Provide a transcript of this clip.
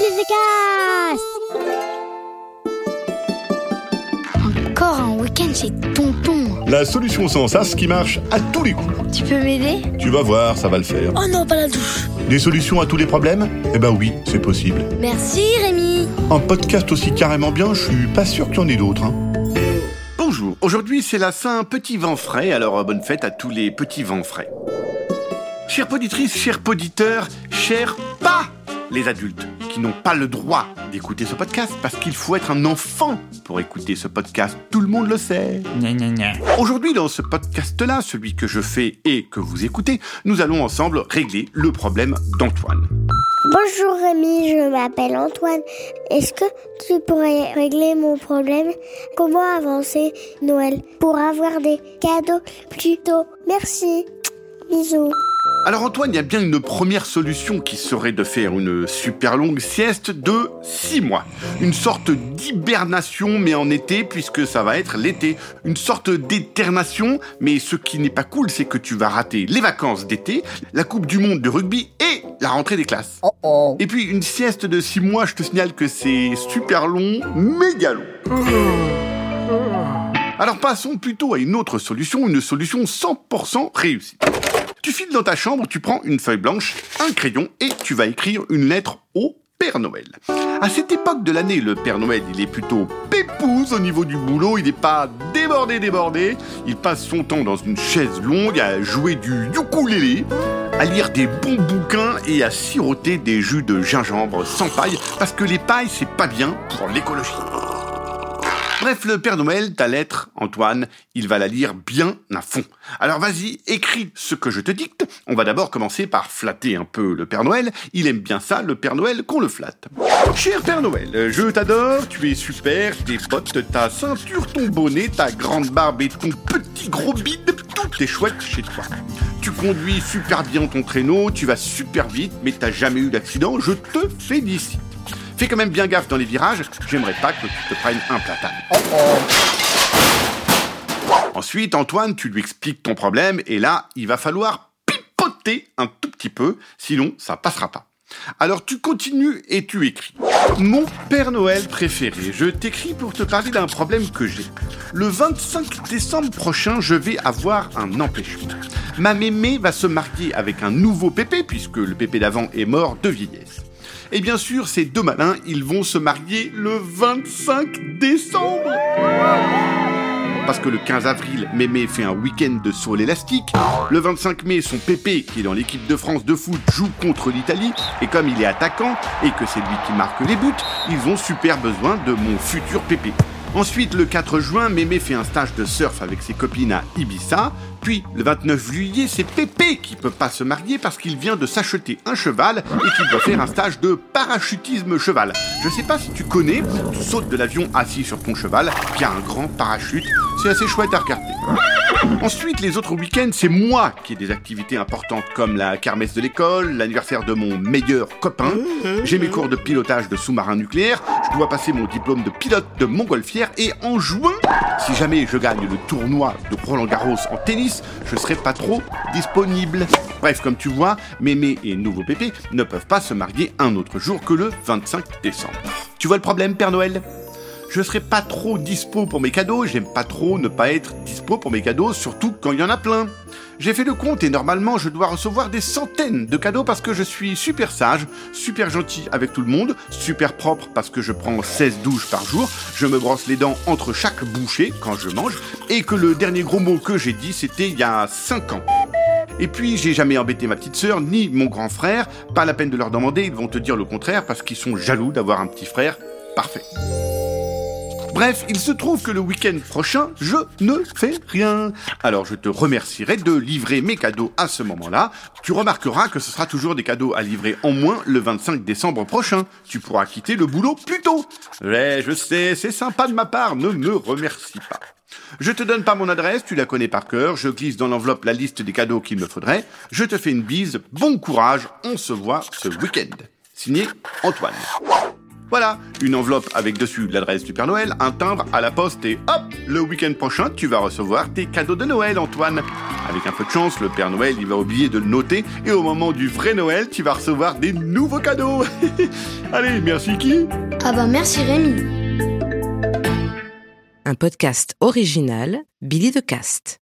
les Encore un week-end chez Tonton. La solution sans sas qui marche à tous les coups. Tu peux m'aider? Tu vas voir, ça va le faire. Oh non, pas la douche. Des solutions à tous les problèmes? Eh ben oui, c'est possible. Merci Rémi. Un podcast aussi carrément bien, je suis pas sûr qu'il y en ait d'autres. Hein. Bonjour, aujourd'hui c'est la Saint Petit Vent Frais, alors euh, bonne fête à tous les petits vents frais. Chères poditrices, chers poditeurs, chers pas les adultes qui n'ont pas le droit d'écouter ce podcast parce qu'il faut être un enfant pour écouter ce podcast. Tout le monde le sait. Aujourd'hui, dans ce podcast-là, celui que je fais et que vous écoutez, nous allons ensemble régler le problème d'Antoine. Bonjour Rémi, je m'appelle Antoine. Est-ce que tu pourrais régler mon problème? Comment avancer Noël pour avoir des cadeaux plus tôt? Merci. Bisous. Alors Antoine, il y a bien une première solution qui serait de faire une super longue sieste de 6 mois. Une sorte d'hibernation mais en été puisque ça va être l'été. Une sorte d'éternation mais ce qui n'est pas cool c'est que tu vas rater les vacances d'été, la Coupe du Monde de rugby et la rentrée des classes. Et puis une sieste de 6 mois, je te signale que c'est super long, méga long. Alors passons plutôt à une autre solution, une solution 100% réussie. Tu files dans ta chambre, tu prends une feuille blanche, un crayon et tu vas écrire une lettre au Père Noël. À cette époque de l'année, le Père Noël, il est plutôt pépouze au niveau du boulot, il n'est pas débordé, débordé. Il passe son temps dans une chaise longue à jouer du ukulélé, à lire des bons bouquins et à siroter des jus de gingembre sans paille, parce que les pailles, c'est pas bien pour l'écologie. Bref, le Père Noël, ta lettre, Antoine, il va la lire bien à fond. Alors vas-y, écris ce que je te dicte. On va d'abord commencer par flatter un peu le Père Noël. Il aime bien ça, le Père Noël, qu'on le flatte. Cher Père Noël, je t'adore, tu es super, tes bottes, ta ceinture, ton bonnet, ta grande barbe et ton petit gros bide, tout est chouette chez toi. Tu conduis super bien ton traîneau, tu vas super vite, mais t'as jamais eu d'accident, je te félicite. Fais quand même bien gaffe dans les virages, j'aimerais pas que tu te prennes un platane. Ensuite, Antoine, tu lui expliques ton problème et là, il va falloir pipoter un tout petit peu, sinon ça passera pas. Alors tu continues et tu écris. Mon Père Noël préféré, je t'écris pour te parler d'un problème que j'ai. Le 25 décembre prochain, je vais avoir un empêchement. Ma mémé va se marier avec un nouveau pépé, puisque le pépé d'avant est mort de vieillesse. Et bien sûr, ces deux malins, ils vont se marier le 25 décembre. Parce que le 15 avril, Mémé fait un week-end de saut élastique. Le 25 mai, son Pépé, qui est dans l'équipe de France de foot, joue contre l'Italie. Et comme il est attaquant et que c'est lui qui marque les buts, ils ont super besoin de mon futur Pépé. Ensuite, le 4 juin, Mémé fait un stage de surf avec ses copines à Ibiza. Puis, le 29 juillet, c'est Pépé qui peut pas se marier parce qu'il vient de s'acheter un cheval et qu'il doit faire un stage de parachutisme cheval. Je sais pas si tu connais, tu sautes de l'avion assis sur ton cheval, puis un grand parachute. C'est assez chouette à regarder. Ensuite, les autres week-ends, c'est moi qui ai des activités importantes comme la kermesse de l'école, l'anniversaire de mon meilleur copain. J'ai mes cours de pilotage de sous-marin nucléaire. Je dois passer mon diplôme de pilote de montgolfière. Et en juin, si jamais je gagne le tournoi de Roland Garros en tennis, je serai pas trop disponible. Bref, comme tu vois, Mémé et Nouveau Pépé ne peuvent pas se marier un autre jour que le 25 décembre. Tu vois le problème, Père Noël? Je serai pas trop dispo pour mes cadeaux, j'aime pas trop ne pas être dispo pour mes cadeaux, surtout quand il y en a plein. J'ai fait le compte et normalement je dois recevoir des centaines de cadeaux parce que je suis super sage, super gentil avec tout le monde, super propre parce que je prends 16 douches par jour, je me brosse les dents entre chaque bouchée quand je mange, et que le dernier gros mot que j'ai dit c'était il y a 5 ans. Et puis, j'ai jamais embêté ma petite sœur ni mon grand frère. Pas la peine de leur demander, ils vont te dire le contraire parce qu'ils sont jaloux d'avoir un petit frère parfait. Bref, il se trouve que le week-end prochain, je ne fais rien. Alors je te remercierai de livrer mes cadeaux à ce moment-là. Tu remarqueras que ce sera toujours des cadeaux à livrer en moins le 25 décembre prochain. Tu pourras quitter le boulot plus tôt. Ouais, je sais, c'est sympa de ma part, ne me remercie pas. Je te donne pas mon adresse, tu la connais par cœur, je glisse dans l'enveloppe la liste des cadeaux qu'il me faudrait, je te fais une bise, bon courage, on se voit ce week-end. Signé Antoine. Voilà, une enveloppe avec dessus l'adresse du Père Noël, un timbre à la poste et hop, le week-end prochain, tu vas recevoir tes cadeaux de Noël, Antoine. Avec un peu de chance, le Père Noël, il va oublier de le noter et au moment du vrai Noël, tu vas recevoir des nouveaux cadeaux. Allez, merci qui? Ah bah merci Rémi. Un podcast original, Billy de Cast.